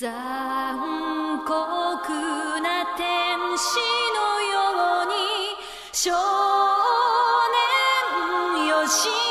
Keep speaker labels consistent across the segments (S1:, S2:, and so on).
S1: 残酷な天使のように少年よし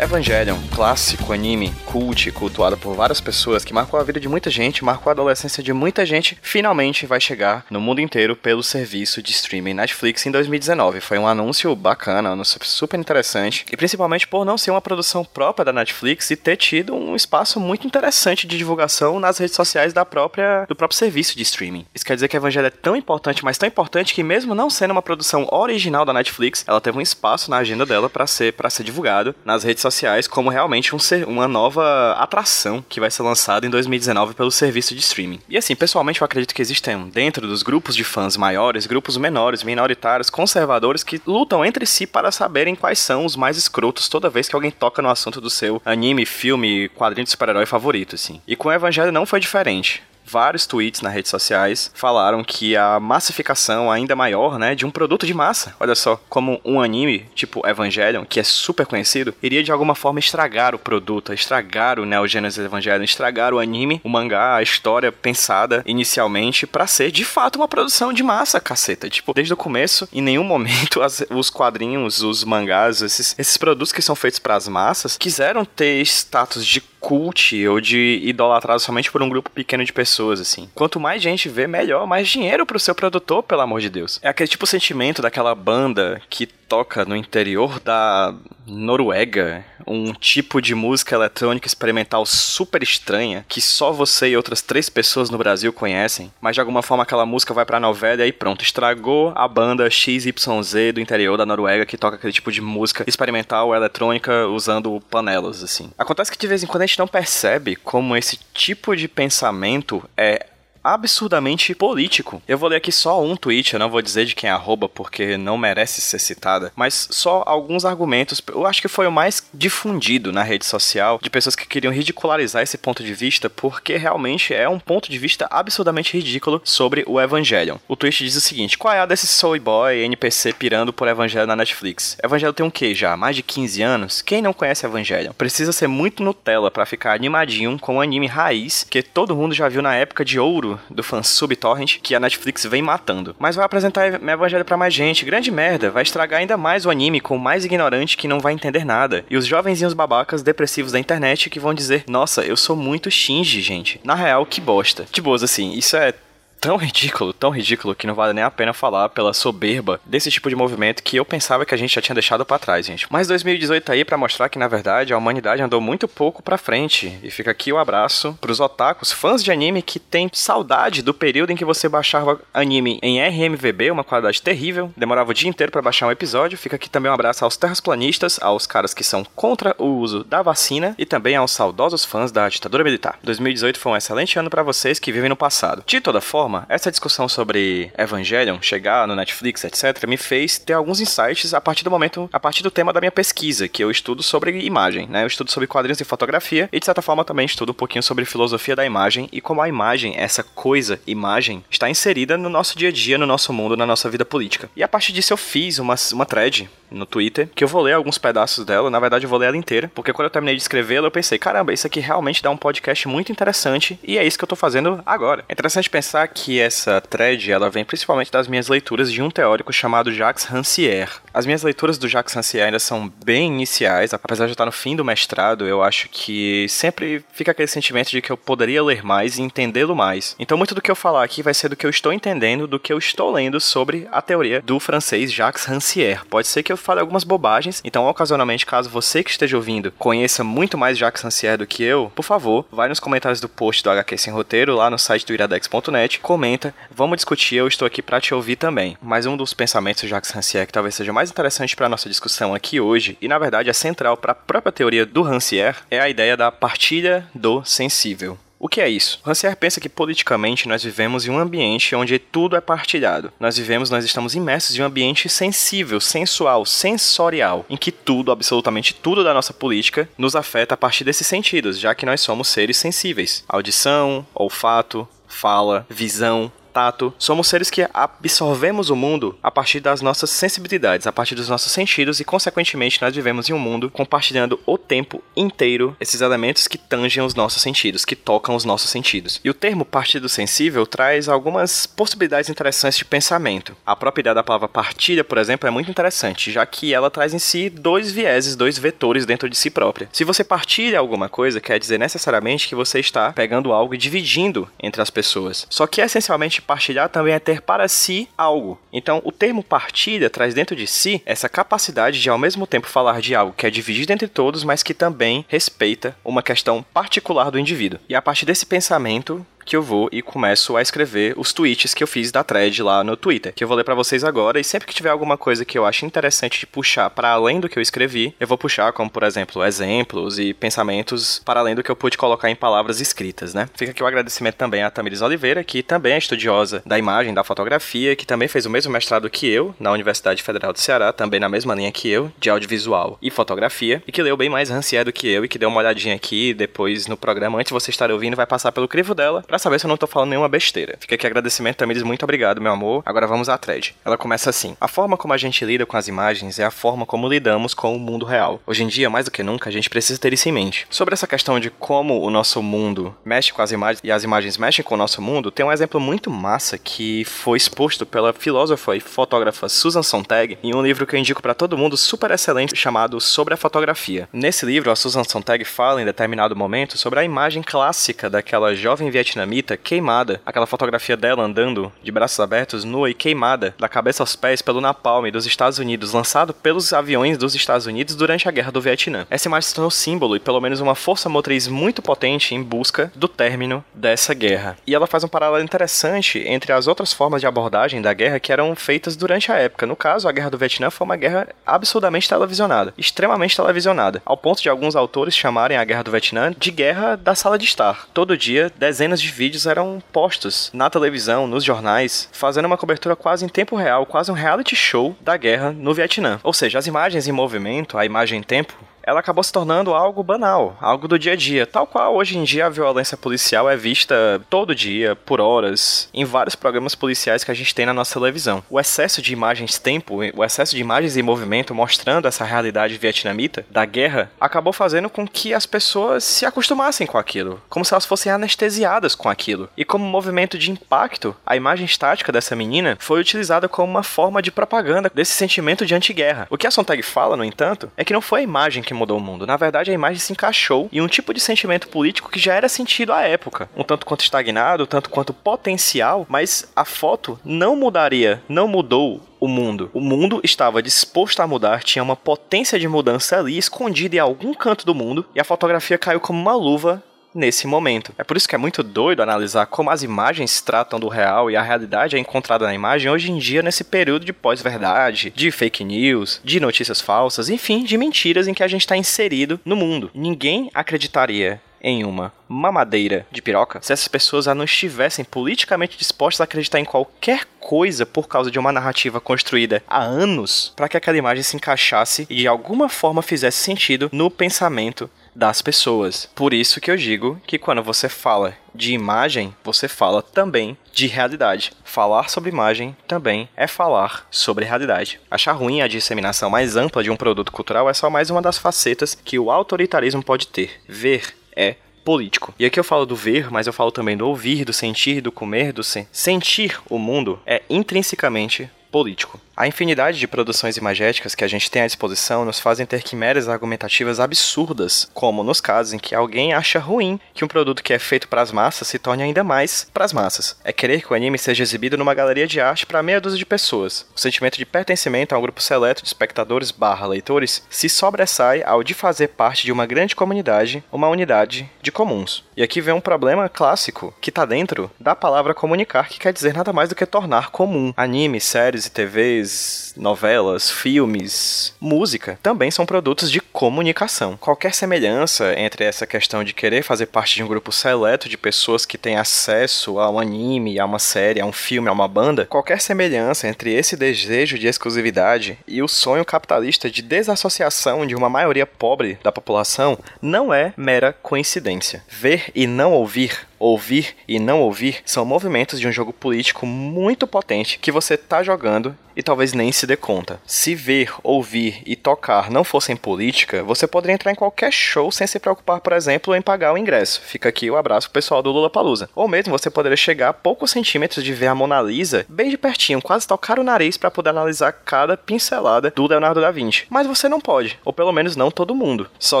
S2: Evangelion, clássico anime, cult, cultuado por várias pessoas, que marcou a vida de muita gente, marcou a adolescência de muita gente, finalmente vai chegar no mundo inteiro pelo serviço de streaming Netflix em 2019. Foi um anúncio bacana, um anúncio super interessante, e principalmente por não ser uma produção própria da Netflix e ter tido um espaço muito interessante de divulgação nas redes sociais da própria, do próprio serviço de streaming. Isso quer dizer que Evangelho é tão importante, mas tão importante que mesmo não sendo uma produção original da Netflix, ela teve um espaço na agenda dela para ser para ser divulgado nas redes sociais como realmente um ser, uma nova atração que vai ser lançada em 2019 pelo serviço de streaming. E assim, pessoalmente eu acredito que existem dentro dos grupos de fãs maiores, grupos menores, minoritários, conservadores que lutam entre si para saberem quais são os mais escrotos toda vez que alguém toca no assunto do seu anime, filme, quadrinho de super-herói favorito, assim. E com o Evangelho não foi diferente vários tweets nas redes sociais falaram que a massificação ainda maior, né, de um produto de massa, olha só, como um anime tipo Evangelion, que é super conhecido, iria de alguma forma estragar o produto, estragar o Neo Genesis Evangelion, estragar o anime, o mangá, a história pensada inicialmente para ser de fato uma produção de massa, caceta. Tipo, desde o começo, em nenhum momento as, os quadrinhos, os mangás, esses, esses produtos que são feitos para as massas, quiseram ter status de cult ou de idolatrado somente por um grupo pequeno de pessoas, assim. Quanto mais gente vê, melhor, mais dinheiro pro seu produtor, pelo amor de Deus. É aquele tipo de sentimento daquela banda que toca no interior da Noruega um tipo de música eletrônica experimental super estranha que só você e outras três pessoas no Brasil conhecem, mas de alguma forma aquela música vai pra novela e aí pronto, estragou a banda XYZ do interior da Noruega que toca aquele tipo de música experimental eletrônica usando panelas, assim. Acontece que de vez em quando a gente não percebe como esse tipo de pensamento é absurdamente político. Eu vou ler aqui só um tweet, eu não vou dizer de quem é arroba porque não merece ser citada, mas só alguns argumentos. Eu acho que foi o mais difundido na rede social de pessoas que queriam ridicularizar esse ponto de vista porque realmente é um ponto de vista absurdamente ridículo sobre o Evangelion. O tweet diz o seguinte: qual é a desse soy boy NPC pirando por Evangelho na Netflix? Evangelho tem um que já? Mais de 15 anos? Quem não conhece Evangelion? Precisa ser muito Nutella para ficar animadinho com um anime raiz que todo mundo já viu na época de ouro do fansub torrent que a Netflix vem matando. Mas vai apresentar Evangelho para mais gente. Grande merda, vai estragar ainda mais o anime com mais ignorante que não vai entender nada. E os jovenzinhos babacas depressivos da internet que vão dizer: "Nossa, eu sou muito Shinji, gente". Na real, que bosta. De boas assim, isso é tão ridículo, tão ridículo que não vale nem a pena falar pela soberba desse tipo de movimento que eu pensava que a gente já tinha deixado para trás, gente. Mas 2018 tá aí para mostrar que na verdade a humanidade andou muito pouco para frente. E fica aqui o abraço pros otakus, fãs de anime que tem saudade do período em que você baixava anime em RMVB, uma qualidade terrível, demorava o dia inteiro para baixar um episódio. Fica aqui também um abraço aos terrasplanistas, aos caras que são contra o uso da vacina e também aos saudosos fãs da ditadura militar. 2018 foi um excelente ano para vocês que vivem no passado. De toda forma, forma, essa discussão sobre Evangelion chegar no Netflix, etc., me fez ter alguns insights a partir do momento, a partir do tema da minha pesquisa, que eu estudo sobre imagem, né? Eu estudo sobre quadrinhos e fotografia e de certa forma também estudo um pouquinho sobre filosofia da imagem e como a imagem, essa coisa, imagem, está inserida no nosso dia a dia, no nosso mundo, na nossa vida política. E a partir disso eu fiz uma, uma thread no Twitter, que eu vou ler alguns pedaços dela, na verdade eu vou ler ela inteira, porque quando eu terminei de escrevê-la eu pensei, caramba, isso aqui realmente dá um podcast muito interessante e é isso que eu tô fazendo agora. É interessante pensar que essa thread, ela vem principalmente das minhas leituras de um teórico chamado Jacques Rancière. As minhas leituras do Jacques Rancière ainda são bem iniciais, apesar de eu estar no fim do mestrado, eu acho que sempre fica aquele sentimento de que eu poderia ler mais e entendê-lo mais. Então muito do que eu falar aqui vai ser do que eu estou entendendo, do que eu estou lendo sobre a teoria do francês Jacques Rancière. Pode ser que eu fale algumas bobagens, então ocasionalmente, caso você que esteja ouvindo conheça muito mais Jacques Rancière do que eu, por favor, vai nos comentários do post do HQ Sem Roteiro, lá no site do iradex.net, comenta, vamos discutir, eu estou aqui para te ouvir também. Mas um dos pensamentos do Jacques Rancière que talvez seja mais interessante para nossa discussão aqui hoje, e na verdade é central para a própria teoria do Rancière, é a ideia da partilha do sensível. O que é isso? Rancière pensa que politicamente nós vivemos em um ambiente onde tudo é partilhado. Nós vivemos, nós estamos imersos em um ambiente sensível, sensual, sensorial, em que tudo, absolutamente tudo da nossa política nos afeta a partir desses sentidos, já que nós somos seres sensíveis. Audição, olfato, fala, visão, tato. Somos seres que absorvemos o mundo a partir das nossas sensibilidades, a partir dos nossos sentidos e, consequentemente, nós vivemos em um mundo compartilhando o tempo inteiro esses elementos que tangem os nossos sentidos, que tocam os nossos sentidos. E o termo partido sensível traz algumas possibilidades interessantes de pensamento. A própria ideia da palavra partilha, por exemplo, é muito interessante, já que ela traz em si dois vieses, dois vetores dentro de si própria. Se você partilha alguma coisa, quer dizer necessariamente que você está pegando algo e dividindo entre as pessoas. Só que essencialmente partilhar também é ter para si algo. Então, o termo partilha traz dentro de si essa capacidade de ao mesmo tempo falar de algo que é dividido entre todos, mas que também respeita uma questão particular do indivíduo. E a partir desse pensamento, que eu vou e começo a escrever os tweets que eu fiz da thread lá no Twitter, que eu vou ler para vocês agora e sempre que tiver alguma coisa que eu acho interessante de puxar para além do que eu escrevi, eu vou puxar como, por exemplo, exemplos e pensamentos para além do que eu pude colocar em palavras escritas, né? Fica aqui o agradecimento também a Tamiris Oliveira, que também é estudiosa da imagem, da fotografia, que também fez o mesmo mestrado que eu na Universidade Federal do Ceará, também na mesma linha que eu, de audiovisual e fotografia, e que leu bem mais rancier do que eu e que deu uma olhadinha aqui depois no programa antes de você estar ouvindo, vai passar pelo crivo dela para saber se eu não tô falando nenhuma besteira. Fica aqui agradecimento, Tamires, muito obrigado, meu amor. Agora vamos à thread. Ela começa assim: A forma como a gente lida com as imagens é a forma como lidamos com o mundo real. Hoje em dia, mais do que nunca, a gente precisa ter isso em mente. Sobre essa questão de como o nosso mundo mexe com as imagens e as imagens mexem com o nosso mundo, tem um exemplo muito massa que foi exposto pela filósofa e fotógrafa Susan Sontag em um livro que eu indico para todo mundo super excelente chamado Sobre a Fotografia. Nesse livro, a Susan Sontag fala em determinado momento sobre a imagem clássica daquela jovem vietnamita queimada, aquela fotografia dela andando de braços abertos, nua e queimada, da cabeça aos pés pelo napalm dos Estados Unidos, lançado pelos aviões dos Estados Unidos durante a Guerra do Vietnã. Essa imagem se tornou símbolo e pelo menos uma força motriz muito potente em busca do término dessa guerra. E ela faz um paralelo interessante entre as outras formas de abordagem da guerra que eram feitas durante a época. No caso, a Guerra do Vietnã foi uma guerra absurdamente televisionada, extremamente televisionada, ao ponto de alguns autores chamarem a Guerra do Vietnã de guerra da sala de estar. Todo dia, dezenas de vídeos eram postos na televisão, nos jornais, fazendo uma cobertura quase em tempo real, quase um reality show da guerra no Vietnã. Ou seja, as imagens em movimento, a imagem em tempo, ela acabou se tornando algo banal, algo do dia a dia, tal qual hoje em dia a violência policial é vista todo dia, por horas, em vários programas policiais que a gente tem na nossa televisão. O excesso de imagens tempo, o excesso de imagens em movimento mostrando essa realidade vietnamita da guerra, acabou fazendo com que as pessoas se acostumassem com aquilo, como se elas fossem anestesiadas com aquilo. E como movimento de impacto, a imagem estática dessa menina foi utilizada como uma forma de propaganda desse sentimento de antiguerra. O que a Sontag fala, no entanto, é que não foi a imagem que mudou o mundo. Na verdade, a imagem se encaixou em um tipo de sentimento político que já era sentido à época. Um tanto quanto estagnado, tanto quanto potencial, mas a foto não mudaria, não mudou o mundo. O mundo estava disposto a mudar, tinha uma potência de mudança ali escondida em algum canto do mundo, e a fotografia caiu como uma luva nesse momento. É por isso que é muito doido analisar como as imagens tratam do real e a realidade é encontrada na imagem hoje em dia nesse período de pós-verdade, de fake news, de notícias falsas, enfim, de mentiras em que a gente está inserido no mundo. Ninguém acreditaria em uma mamadeira de piroca se essas pessoas não estivessem politicamente dispostas a acreditar em qualquer coisa por causa de uma narrativa construída há anos para que aquela imagem se encaixasse e de alguma forma fizesse sentido no pensamento das pessoas. Por isso que eu digo que quando você fala de imagem, você fala também de realidade. Falar sobre imagem também é falar sobre realidade. Achar ruim a disseminação mais ampla de um produto cultural é só mais uma das facetas que o autoritarismo pode ter. Ver é político. E aqui eu falo do ver, mas eu falo também do ouvir, do sentir, do comer, do sen sentir o mundo é intrinsecamente político. A infinidade de produções imagéticas que a gente tem à disposição nos fazem ter quimeras argumentativas absurdas, como nos casos em que alguém acha ruim que um produto que é feito para as massas se torne ainda mais para as massas. É querer que o anime seja exibido numa galeria de arte para meia dúzia de pessoas. O sentimento de pertencimento a um grupo seleto de espectadores barra leitores se sobressai ao de fazer parte de uma grande comunidade, uma unidade de comuns. E aqui vem um problema clássico que está dentro da palavra comunicar, que quer dizer nada mais do que tornar comum. Animes, séries e TVs, novelas, filmes, música também são produtos de comunicação. Qualquer semelhança entre essa questão de querer fazer parte de um grupo seleto de pessoas que têm acesso a um anime, a uma série, a um filme, a uma banda, qualquer semelhança entre esse desejo de exclusividade e o sonho capitalista de desassociação de uma maioria pobre da população não é mera coincidência. Ver e não ouvir ouvir e não ouvir são movimentos de um jogo político muito potente que você tá jogando e talvez nem se dê conta. Se ver, ouvir e tocar não fossem política, você poderia entrar em qualquer show sem se preocupar, por exemplo, em pagar o ingresso. Fica aqui o abraço pro pessoal do Lula Palusa. Ou mesmo você poderia chegar a poucos centímetros de ver a Mona Lisa bem de pertinho, quase tocar o nariz para poder analisar cada pincelada do Leonardo da Vinci. Mas você não pode, ou pelo menos não todo mundo. Só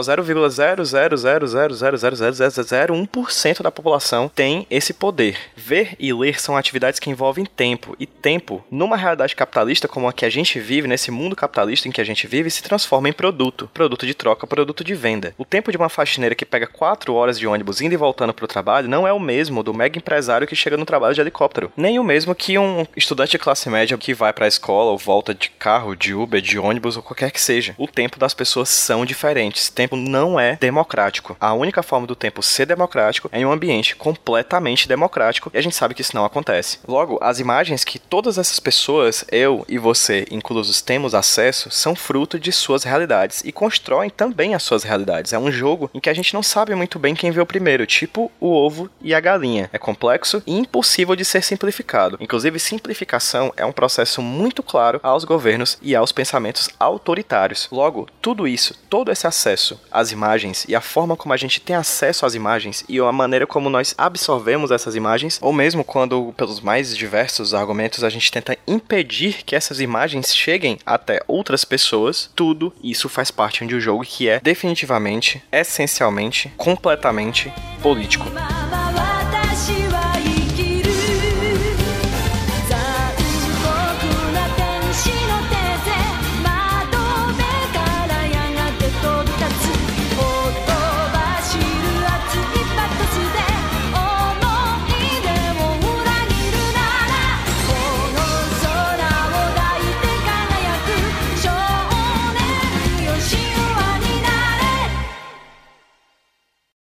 S2: 0,000000001% da população tem esse poder. Ver e ler são atividades que envolvem tempo, e tempo, numa realidade capitalista capitalista como a que a gente vive, nesse mundo capitalista em que a gente vive, se transforma em produto. Produto de troca, produto de venda. O tempo de uma faxineira que pega 4 horas de ônibus indo e voltando para o trabalho não é o mesmo do mega empresário que chega no trabalho de helicóptero. Nem o mesmo que um estudante de classe média que vai para a escola ou volta de carro, de Uber, de ônibus ou qualquer que seja. O tempo das pessoas são diferentes. O tempo não é democrático. A única forma do tempo ser democrático é em um ambiente completamente democrático e a gente sabe que isso não acontece. Logo, as imagens que todas essas pessoas, eu, e você, inclusos, temos acesso, são fruto de suas realidades e constroem também as suas realidades. É um jogo em que a gente não sabe muito bem quem veio primeiro, tipo o ovo e a galinha. É complexo e impossível de ser simplificado. Inclusive, simplificação é um processo muito claro aos governos e aos pensamentos autoritários. Logo, tudo isso, todo esse acesso às imagens e a forma como a gente tem acesso às imagens e a maneira como nós absorvemos essas imagens, ou mesmo quando, pelos mais diversos argumentos, a gente tenta impedir que essas imagens cheguem até outras pessoas, tudo isso faz parte de um jogo que é definitivamente, essencialmente, completamente político.